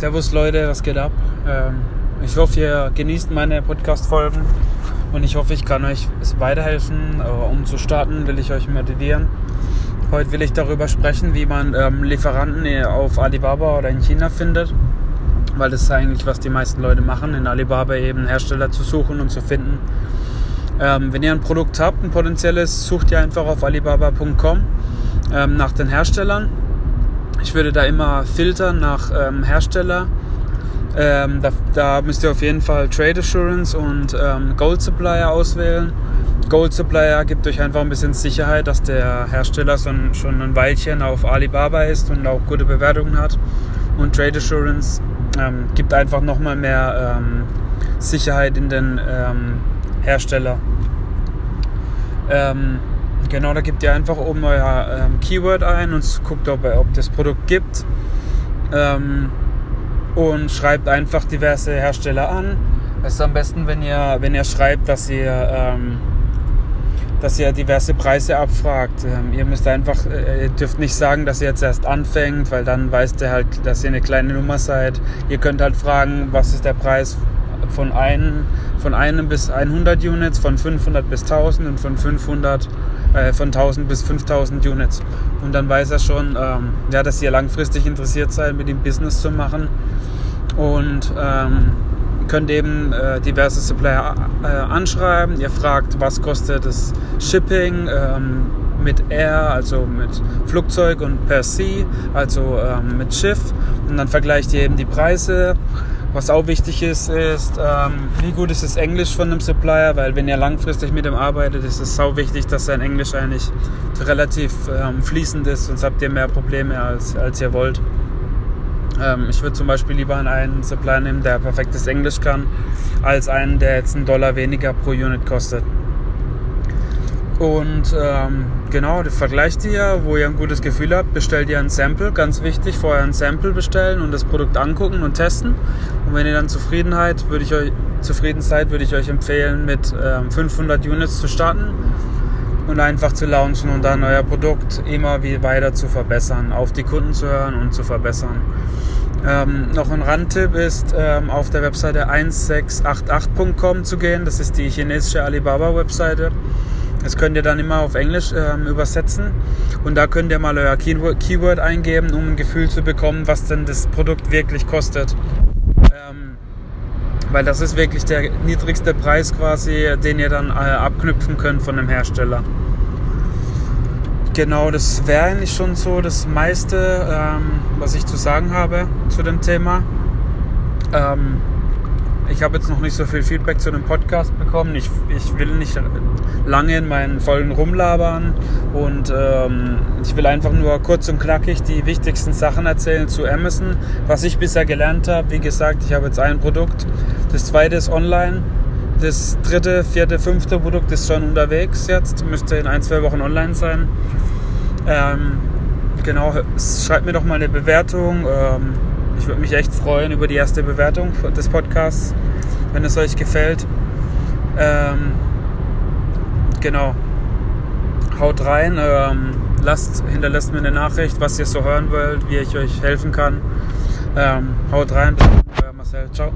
Servus Leute, was geht ab? Ähm, ich hoffe, ihr genießt meine Podcast-Folgen und ich hoffe, ich kann euch weiterhelfen. Um zu starten, will ich euch motivieren. Heute will ich darüber sprechen, wie man ähm, Lieferanten auf Alibaba oder in China findet, weil das ist eigentlich, was die meisten Leute machen, in Alibaba eben Hersteller zu suchen und zu finden. Ähm, wenn ihr ein Produkt habt, ein potenzielles, sucht ihr einfach auf alibaba.com nach den Herstellern ich würde da immer filtern nach ähm, Hersteller. Ähm, da, da, müsst ihr auf jeden Fall Trade Assurance und ähm, Gold Supplier auswählen. Gold Supplier gibt euch einfach ein bisschen Sicherheit, dass der Hersteller schon, schon ein Weilchen auf Alibaba ist und auch gute Bewertungen hat. Und Trade Assurance ähm, gibt einfach nochmal mehr ähm, Sicherheit in den ähm, Hersteller. Genau, da gebt ihr einfach oben euer ähm, Keyword ein und guckt, ob, ob das Produkt gibt. Ähm, und schreibt einfach diverse Hersteller an. Es ist am besten, wenn ihr, wenn ihr schreibt, dass ihr, ähm, dass ihr diverse Preise abfragt. Ähm, ihr müsst einfach, äh, ihr dürft nicht sagen, dass ihr jetzt erst anfängt, weil dann weißt ihr halt, dass ihr eine kleine Nummer seid. Ihr könnt halt fragen, was ist der Preis von, ein, von einem bis 100 Units, von 500 bis 1000 und von 500 äh, von 1000 bis 5000 Units. Und dann weiß er schon, ähm, ja, dass ihr langfristig interessiert seid, mit ihm Business zu machen. Und ähm, könnt eben äh, diverse Supplier äh, anschreiben. Ihr fragt, was kostet das Shipping ähm, mit Air, also mit Flugzeug und per Sea, also ähm, mit Schiff. Und dann vergleicht ihr eben die Preise was auch wichtig ist, ist, ähm, wie gut ist das Englisch von dem Supplier, weil wenn ihr langfristig mit ihm arbeitet, ist es sau wichtig, dass sein Englisch eigentlich relativ ähm, fließend ist, sonst habt ihr mehr Probleme, als, als ihr wollt. Ähm, ich würde zum Beispiel lieber einen Supplier nehmen, der perfektes Englisch kann, als einen, der jetzt einen Dollar weniger pro Unit kostet. Und ähm, genau, vergleicht ihr, wo ihr ein gutes Gefühl habt, bestellt ihr ein Sample, ganz wichtig, vorher ein Sample bestellen und das Produkt angucken und testen. Und wenn ihr dann Zufriedenheit, würde ich euch, zufrieden seid, würde ich euch empfehlen, mit ähm, 500 Units zu starten und einfach zu launchen und dann euer Produkt immer wie weiter zu verbessern, auf die Kunden zu hören und zu verbessern. Ähm, noch ein Randtipp ist, ähm, auf der Webseite 1688.com zu gehen. Das ist die chinesische Alibaba-Webseite. Das könnt ihr dann immer auf Englisch ähm, übersetzen und da könnt ihr mal euer Keyword, eingeben, um ein Gefühl zu bekommen, was denn das Produkt wirklich kostet. Ähm, weil das ist wirklich der niedrigste Preis quasi, den ihr dann äh, abknüpfen könnt von dem Hersteller. Genau, das wäre eigentlich schon so das meiste, ähm, was ich zu sagen habe zu dem Thema. Ähm, ich habe jetzt noch nicht so viel Feedback zu dem Podcast bekommen. Ich, ich will nicht lange in meinen Folgen rumlabern und ähm, ich will einfach nur kurz und knackig die wichtigsten Sachen erzählen zu Amazon, was ich bisher gelernt habe. Wie gesagt, ich habe jetzt ein Produkt, das zweite ist online, das dritte, vierte, fünfte Produkt ist schon unterwegs jetzt, müsste in ein, zwei Wochen online sein. Ähm, genau, schreibt mir doch mal eine Bewertung. Ähm, ich würde mich echt freuen über die erste Bewertung des Podcasts, wenn es euch gefällt. Ähm, genau. Haut rein, ähm, lasst, hinterlasst mir eine Nachricht, was ihr so hören wollt, wie ich euch helfen kann. Ähm, haut rein, euer Marcel, ciao.